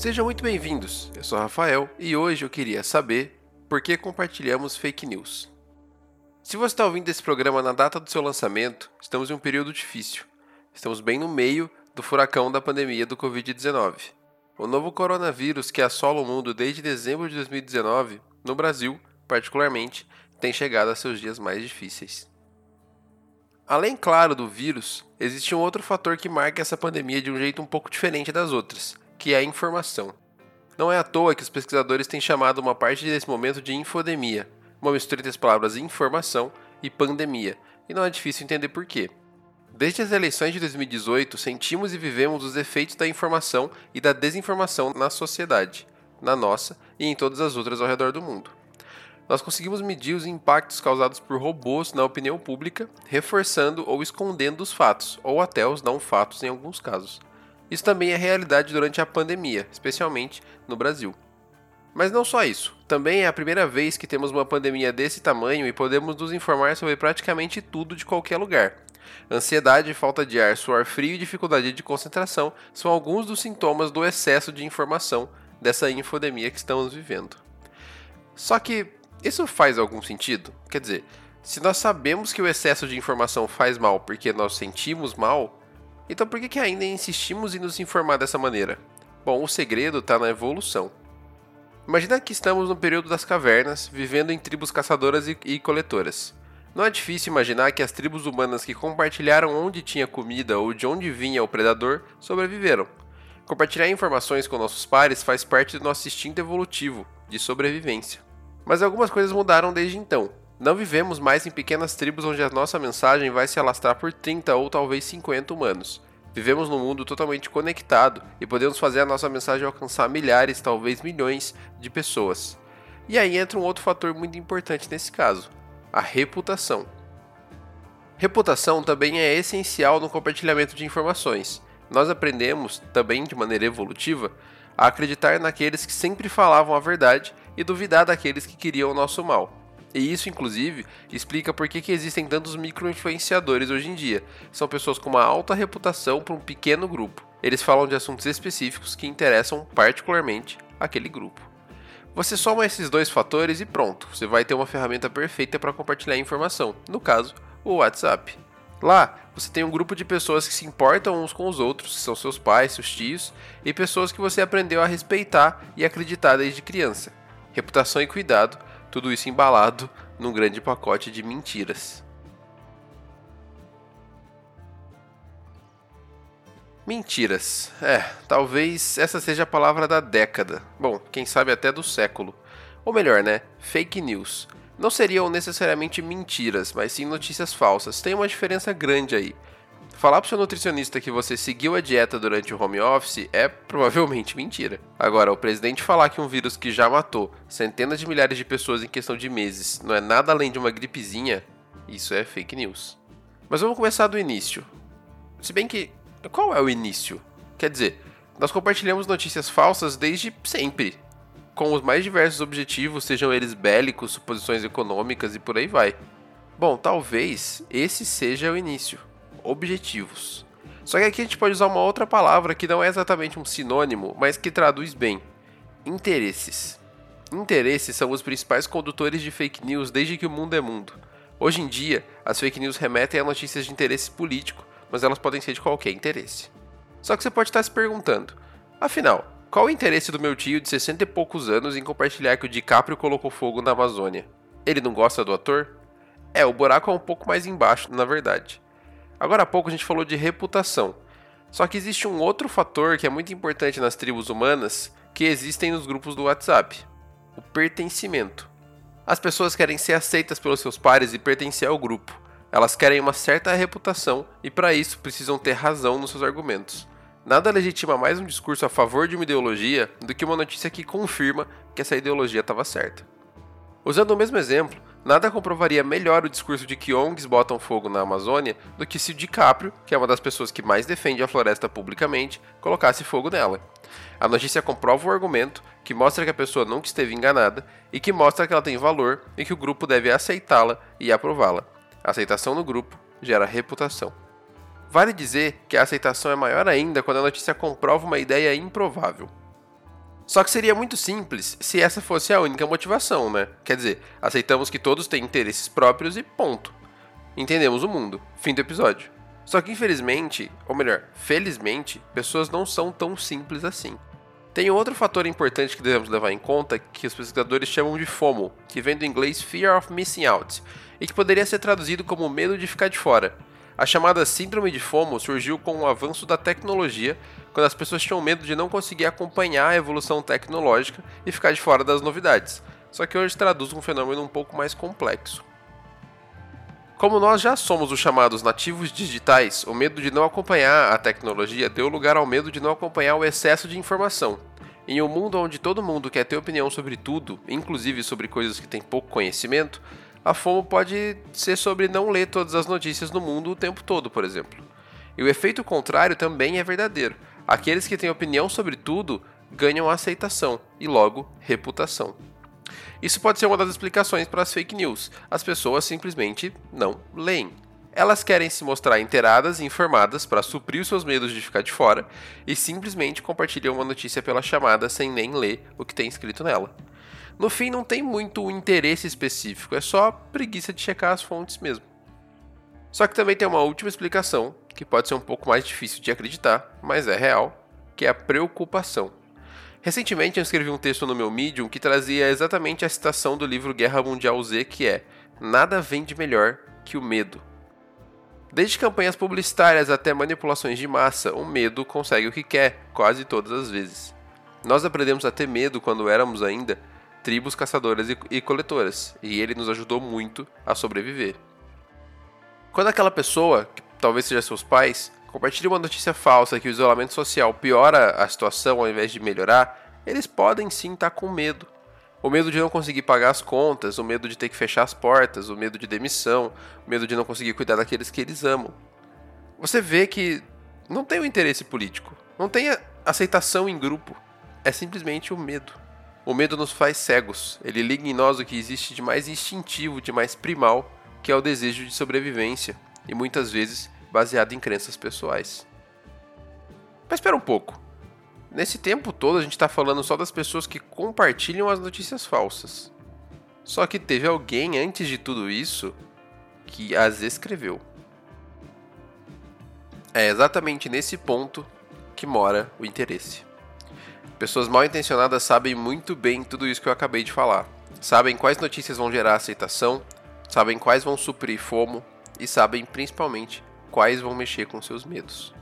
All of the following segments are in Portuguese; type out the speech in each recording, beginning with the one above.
Sejam muito bem-vindos. Eu sou Rafael e hoje eu queria saber por que compartilhamos fake news. Se você está ouvindo esse programa na data do seu lançamento, estamos em um período difícil. Estamos bem no meio do furacão da pandemia do Covid-19. O novo coronavírus que assola o mundo desde dezembro de 2019, no Brasil, particularmente, tem chegado a seus dias mais difíceis. Além, claro, do vírus, existe um outro fator que marca essa pandemia de um jeito um pouco diferente das outras, que é a informação. Não é à toa que os pesquisadores têm chamado uma parte desse momento de infodemia, uma mistura entre as palavras informação e pandemia, e não é difícil entender por quê. Desde as eleições de 2018, sentimos e vivemos os efeitos da informação e da desinformação na sociedade, na nossa e em todas as outras ao redor do mundo nós conseguimos medir os impactos causados por robôs na opinião pública, reforçando ou escondendo os fatos, ou até os não fatos em alguns casos. Isso também é realidade durante a pandemia, especialmente no Brasil. Mas não só isso, também é a primeira vez que temos uma pandemia desse tamanho e podemos nos informar sobre praticamente tudo de qualquer lugar. Ansiedade, falta de ar, suor frio e dificuldade de concentração são alguns dos sintomas do excesso de informação dessa infodemia que estamos vivendo. Só que isso faz algum sentido? Quer dizer, se nós sabemos que o excesso de informação faz mal porque nós sentimos mal, então por que, que ainda insistimos em nos informar dessa maneira? Bom, o segredo está na evolução. Imagina que estamos no período das cavernas, vivendo em tribos caçadoras e, e coletoras. Não é difícil imaginar que as tribos humanas que compartilharam onde tinha comida ou de onde vinha o predador sobreviveram. Compartilhar informações com nossos pares faz parte do nosso instinto evolutivo de sobrevivência. Mas algumas coisas mudaram desde então. Não vivemos mais em pequenas tribos onde a nossa mensagem vai se alastrar por 30 ou talvez 50 humanos. Vivemos num mundo totalmente conectado e podemos fazer a nossa mensagem alcançar milhares, talvez milhões de pessoas. E aí entra um outro fator muito importante nesse caso: a reputação. Reputação também é essencial no compartilhamento de informações. Nós aprendemos, também de maneira evolutiva, a acreditar naqueles que sempre falavam a verdade e duvidar daqueles que queriam o nosso mal. E isso, inclusive, explica por que, existem tantos micro-influenciadores hoje em dia. São pessoas com uma alta reputação para um pequeno grupo. Eles falam de assuntos específicos que interessam particularmente aquele grupo. Você soma esses dois fatores e pronto, você vai ter uma ferramenta perfeita para compartilhar informação, no caso, o WhatsApp. Lá, você tem um grupo de pessoas que se importam uns com os outros, que são seus pais, seus tios, e pessoas que você aprendeu a respeitar e acreditar desde criança reputação e cuidado, tudo isso embalado num grande pacote de mentiras. Mentiras. É, talvez essa seja a palavra da década. Bom, quem sabe até do século. Ou melhor, né? Fake news. Não seriam necessariamente mentiras, mas sim notícias falsas. Tem uma diferença grande aí. Falar pro seu nutricionista que você seguiu a dieta durante o home office é provavelmente mentira. Agora, o presidente falar que um vírus que já matou centenas de milhares de pessoas em questão de meses não é nada além de uma gripezinha, isso é fake news. Mas vamos começar do início. Se bem que, qual é o início? Quer dizer, nós compartilhamos notícias falsas desde sempre, com os mais diversos objetivos, sejam eles bélicos, suposições econômicas e por aí vai. Bom, talvez esse seja o início objetivos. Só que aqui a gente pode usar uma outra palavra que não é exatamente um sinônimo, mas que traduz bem: interesses. Interesses são os principais condutores de fake news desde que o mundo é mundo. Hoje em dia, as fake news remetem a notícias de interesse político, mas elas podem ser de qualquer interesse. Só que você pode estar se perguntando: afinal, qual o interesse do meu tio de 60 e poucos anos em compartilhar que o DiCaprio colocou fogo na Amazônia? Ele não gosta do ator? É, o buraco é um pouco mais embaixo, na verdade. Agora há pouco a gente falou de reputação. Só que existe um outro fator que é muito importante nas tribos humanas que existem nos grupos do WhatsApp: o pertencimento. As pessoas querem ser aceitas pelos seus pares e pertencer ao grupo. Elas querem uma certa reputação e, para isso, precisam ter razão nos seus argumentos. Nada legitima mais um discurso a favor de uma ideologia do que uma notícia que confirma que essa ideologia estava certa. Usando o mesmo exemplo, Nada comprovaria melhor o discurso de que ONGs botam fogo na Amazônia do que se o DiCaprio, que é uma das pessoas que mais defende a floresta publicamente, colocasse fogo nela. A notícia comprova o argumento, que mostra que a pessoa nunca esteve enganada e que mostra que ela tem valor e que o grupo deve aceitá-la e aprová-la. Aceitação no grupo gera reputação. Vale dizer que a aceitação é maior ainda quando a notícia comprova uma ideia improvável. Só que seria muito simples se essa fosse a única motivação, né? Quer dizer, aceitamos que todos têm interesses próprios e ponto. Entendemos o mundo. Fim do episódio. Só que infelizmente, ou melhor, felizmente, pessoas não são tão simples assim. Tem outro fator importante que devemos levar em conta que os pesquisadores chamam de FOMO, que vem do inglês Fear of Missing Out, e que poderia ser traduzido como medo de ficar de fora. A chamada síndrome de FOMO surgiu com o avanço da tecnologia, quando as pessoas tinham medo de não conseguir acompanhar a evolução tecnológica e ficar de fora das novidades. Só que hoje traduz um fenômeno um pouco mais complexo. Como nós já somos os chamados nativos digitais, o medo de não acompanhar a tecnologia deu lugar ao medo de não acompanhar o excesso de informação. Em um mundo onde todo mundo quer ter opinião sobre tudo, inclusive sobre coisas que têm pouco conhecimento, a FOMO pode ser sobre não ler todas as notícias no mundo o tempo todo, por exemplo. E o efeito contrário também é verdadeiro. Aqueles que têm opinião sobre tudo ganham aceitação e, logo, reputação. Isso pode ser uma das explicações para as fake news. As pessoas simplesmente não leem. Elas querem se mostrar inteiradas e informadas para suprir os seus medos de ficar de fora e simplesmente compartilham uma notícia pela chamada sem nem ler o que tem escrito nela. No fim, não tem muito interesse específico, é só preguiça de checar as fontes mesmo. Só que também tem uma última explicação, que pode ser um pouco mais difícil de acreditar, mas é real, que é a preocupação. Recentemente eu escrevi um texto no meu Medium que trazia exatamente a citação do livro Guerra Mundial Z, que é: Nada vende melhor que o medo. Desde campanhas publicitárias até manipulações de massa, o medo consegue o que quer, quase todas as vezes. Nós aprendemos a ter medo quando éramos ainda tribos caçadoras e coletoras, e ele nos ajudou muito a sobreviver. Quando aquela pessoa, que talvez seja seus pais, compartilha uma notícia falsa que o isolamento social piora a situação ao invés de melhorar, eles podem sim estar com medo. O medo de não conseguir pagar as contas, o medo de ter que fechar as portas, o medo de demissão, o medo de não conseguir cuidar daqueles que eles amam. Você vê que não tem o um interesse político, não tem aceitação em grupo, é simplesmente o medo. O medo nos faz cegos. Ele liga em nós o que existe de mais instintivo, de mais primal, que é o desejo de sobrevivência, e muitas vezes baseado em crenças pessoais. Mas espera um pouco. Nesse tempo todo a gente está falando só das pessoas que compartilham as notícias falsas. Só que teve alguém antes de tudo isso que as escreveu. É exatamente nesse ponto que mora o interesse. Pessoas mal intencionadas sabem muito bem tudo isso que eu acabei de falar. Sabem quais notícias vão gerar aceitação, sabem quais vão suprir fomo e sabem principalmente quais vão mexer com seus medos.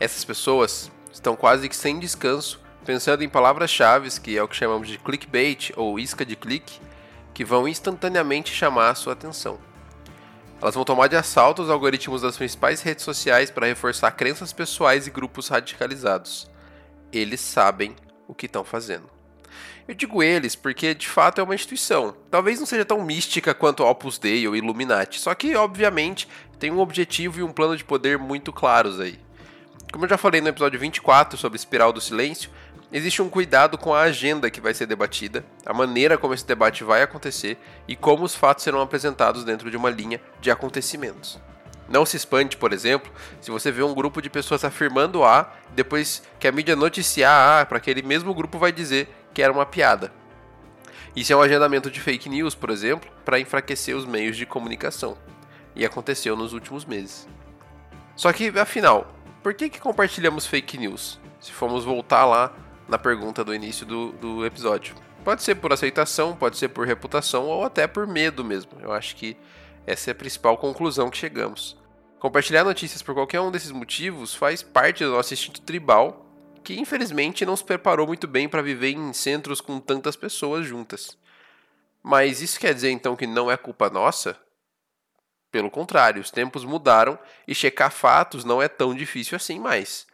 Essas pessoas estão quase que sem descanso pensando em palavras-chave que é o que chamamos de clickbait ou isca de clique, que vão instantaneamente chamar a sua atenção. Elas vão tomar de assalto os algoritmos das principais redes sociais para reforçar crenças pessoais e grupos radicalizados eles sabem o que estão fazendo. Eu digo eles porque de fato é uma instituição. Talvez não seja tão mística quanto Opus Dei ou Illuminati, só que obviamente tem um objetivo e um plano de poder muito claros aí. Como eu já falei no episódio 24 sobre espiral do silêncio, existe um cuidado com a agenda que vai ser debatida, a maneira como esse debate vai acontecer e como os fatos serão apresentados dentro de uma linha de acontecimentos. Não se espante, por exemplo, se você vê um grupo de pessoas afirmando A, depois que a mídia noticiar A, para aquele mesmo grupo vai dizer que era uma piada. Isso é um agendamento de fake news, por exemplo, para enfraquecer os meios de comunicação. E aconteceu nos últimos meses. Só que, afinal, por que, que compartilhamos fake news? Se formos voltar lá na pergunta do início do, do episódio. Pode ser por aceitação, pode ser por reputação ou até por medo mesmo. Eu acho que essa é a principal conclusão que chegamos. Compartilhar notícias por qualquer um desses motivos faz parte do nosso instinto tribal, que infelizmente não se preparou muito bem para viver em centros com tantas pessoas juntas. Mas isso quer dizer então que não é culpa nossa? Pelo contrário, os tempos mudaram e checar fatos não é tão difícil assim mais.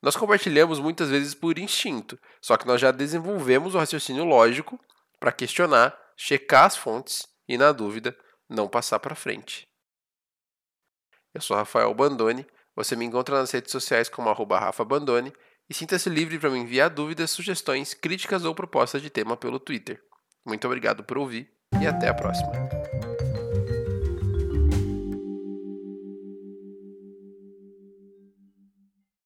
Nós compartilhamos muitas vezes por instinto, só que nós já desenvolvemos o raciocínio lógico para questionar, checar as fontes e, na dúvida, não passar para frente. Eu sou Rafael Bandone. Você me encontra nas redes sociais como arroba Rafa Bandone e sinta-se livre para me enviar dúvidas, sugestões, críticas ou propostas de tema pelo Twitter. Muito obrigado por ouvir e até a próxima.